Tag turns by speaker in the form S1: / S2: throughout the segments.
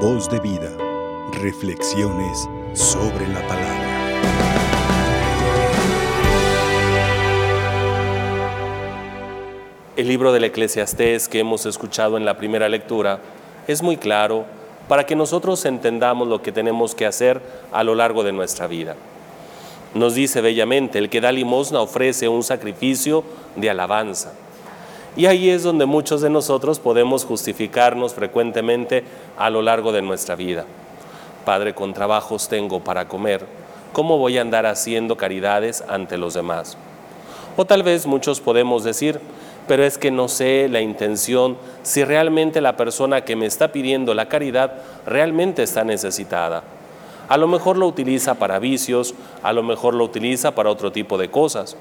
S1: Voz de vida. Reflexiones sobre la palabra.
S2: El libro del Eclesiastés que hemos escuchado en la primera lectura es muy claro para que nosotros entendamos lo que tenemos que hacer a lo largo de nuestra vida. Nos dice bellamente, el que da limosna ofrece un sacrificio de alabanza. Y ahí es donde muchos de nosotros podemos justificarnos frecuentemente a lo largo de nuestra vida. Padre, con trabajos tengo para comer, ¿cómo voy a andar haciendo caridades ante los demás? O tal vez muchos podemos decir, pero es que no sé la intención si realmente la persona que me está pidiendo la caridad realmente está necesitada. A lo mejor lo utiliza para vicios, a lo mejor lo utiliza para otro tipo de cosas.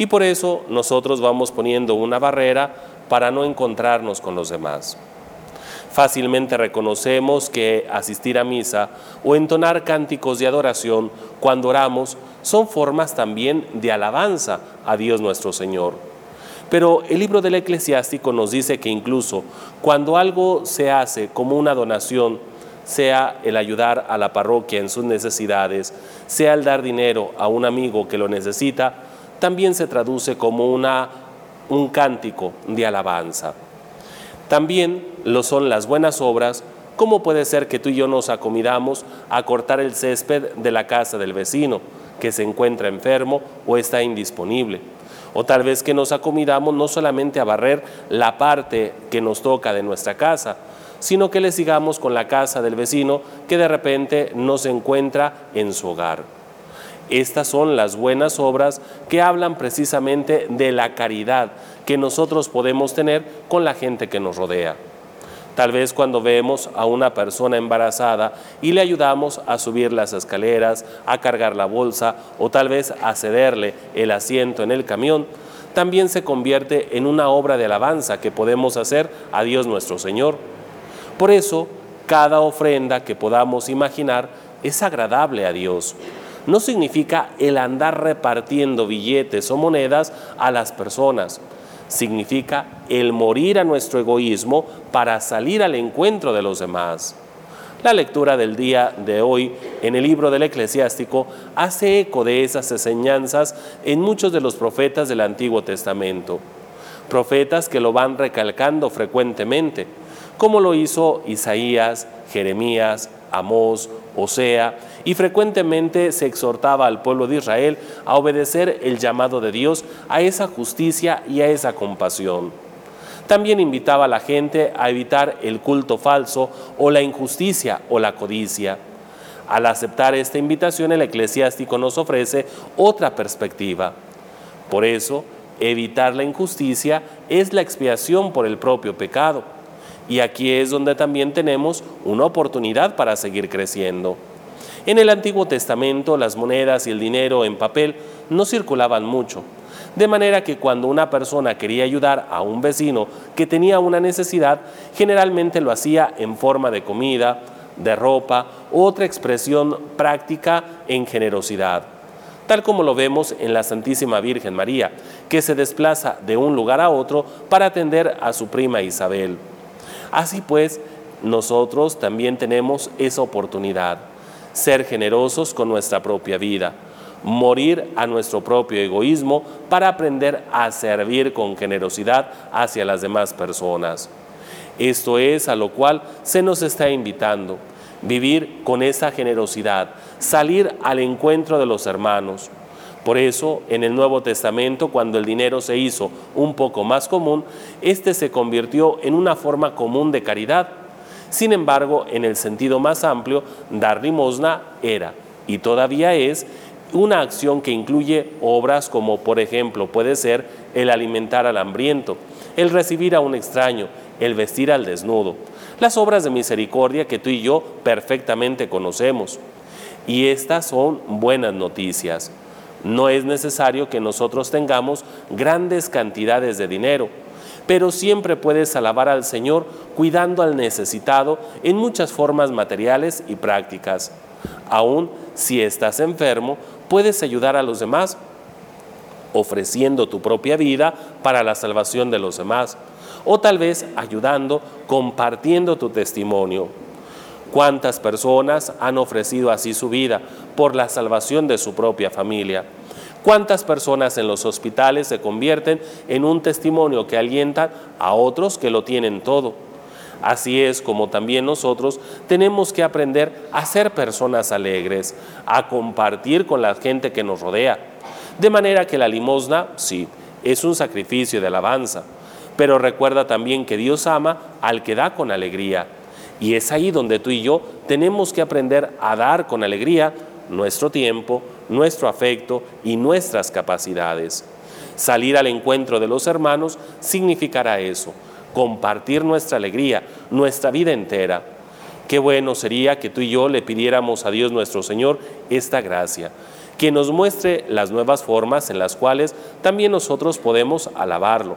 S2: Y por eso nosotros vamos poniendo una barrera para no encontrarnos con los demás. Fácilmente reconocemos que asistir a misa o entonar cánticos de adoración cuando oramos son formas también de alabanza a Dios nuestro Señor. Pero el libro del eclesiástico nos dice que incluso cuando algo se hace como una donación, sea el ayudar a la parroquia en sus necesidades, sea el dar dinero a un amigo que lo necesita, también se traduce como una, un cántico de alabanza. También lo son las buenas obras, ¿cómo puede ser que tú y yo nos acomidamos a cortar el césped de la casa del vecino que se encuentra enfermo o está indisponible? O tal vez que nos acomidamos no solamente a barrer la parte que nos toca de nuestra casa, sino que le sigamos con la casa del vecino que de repente no se encuentra en su hogar. Estas son las buenas obras que hablan precisamente de la caridad que nosotros podemos tener con la gente que nos rodea. Tal vez cuando vemos a una persona embarazada y le ayudamos a subir las escaleras, a cargar la bolsa o tal vez a cederle el asiento en el camión, también se convierte en una obra de alabanza que podemos hacer a Dios nuestro Señor. Por eso, cada ofrenda que podamos imaginar es agradable a Dios no significa el andar repartiendo billetes o monedas a las personas. Significa el morir a nuestro egoísmo para salir al encuentro de los demás. La lectura del día de hoy en el libro del eclesiástico hace eco de esas enseñanzas en muchos de los profetas del Antiguo Testamento. Profetas que lo van recalcando frecuentemente, como lo hizo Isaías, Jeremías, Amós, Osea, y frecuentemente se exhortaba al pueblo de Israel a obedecer el llamado de Dios a esa justicia y a esa compasión. También invitaba a la gente a evitar el culto falso o la injusticia o la codicia. Al aceptar esta invitación, el eclesiástico nos ofrece otra perspectiva. Por eso, evitar la injusticia es la expiación por el propio pecado. Y aquí es donde también tenemos una oportunidad para seguir creciendo. En el Antiguo Testamento las monedas y el dinero en papel no circulaban mucho, de manera que cuando una persona quería ayudar a un vecino que tenía una necesidad, generalmente lo hacía en forma de comida, de ropa otra expresión práctica en generosidad, tal como lo vemos en la Santísima Virgen María, que se desplaza de un lugar a otro para atender a su prima Isabel. Así pues, nosotros también tenemos esa oportunidad ser generosos con nuestra propia vida, morir a nuestro propio egoísmo para aprender a servir con generosidad hacia las demás personas. Esto es a lo cual se nos está invitando, vivir con esa generosidad, salir al encuentro de los hermanos. Por eso, en el Nuevo Testamento, cuando el dinero se hizo un poco más común, este se convirtió en una forma común de caridad sin embargo, en el sentido más amplio, dar limosna era y todavía es una acción que incluye obras como, por ejemplo, puede ser el alimentar al hambriento, el recibir a un extraño, el vestir al desnudo, las obras de misericordia que tú y yo perfectamente conocemos. Y estas son buenas noticias. No es necesario que nosotros tengamos grandes cantidades de dinero pero siempre puedes alabar al Señor cuidando al necesitado en muchas formas materiales y prácticas. Aún si estás enfermo, puedes ayudar a los demás ofreciendo tu propia vida para la salvación de los demás, o tal vez ayudando, compartiendo tu testimonio. ¿Cuántas personas han ofrecido así su vida por la salvación de su propia familia? ¿Cuántas personas en los hospitales se convierten en un testimonio que alienta a otros que lo tienen todo? Así es como también nosotros tenemos que aprender a ser personas alegres, a compartir con la gente que nos rodea. De manera que la limosna, sí, es un sacrificio de alabanza, pero recuerda también que Dios ama al que da con alegría y es ahí donde tú y yo tenemos que aprender a dar con alegría nuestro tiempo, nuestro afecto y nuestras capacidades. Salir al encuentro de los hermanos significará eso, compartir nuestra alegría, nuestra vida entera. Qué bueno sería que tú y yo le pidiéramos a Dios nuestro Señor esta gracia, que nos muestre las nuevas formas en las cuales también nosotros podemos alabarlo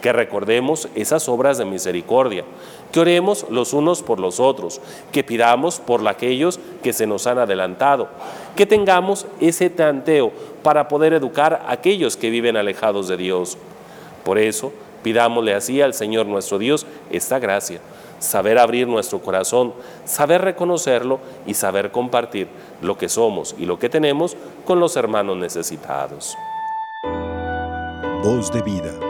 S2: que recordemos esas obras de misericordia, que oremos los unos por los otros, que pidamos por aquellos que se nos han adelantado, que tengamos ese tanteo para poder educar a aquellos que viven alejados de Dios. Por eso, pidámosle así al Señor nuestro Dios esta gracia, saber abrir nuestro corazón, saber reconocerlo y saber compartir lo que somos y lo que tenemos con los hermanos necesitados.
S1: Voz de vida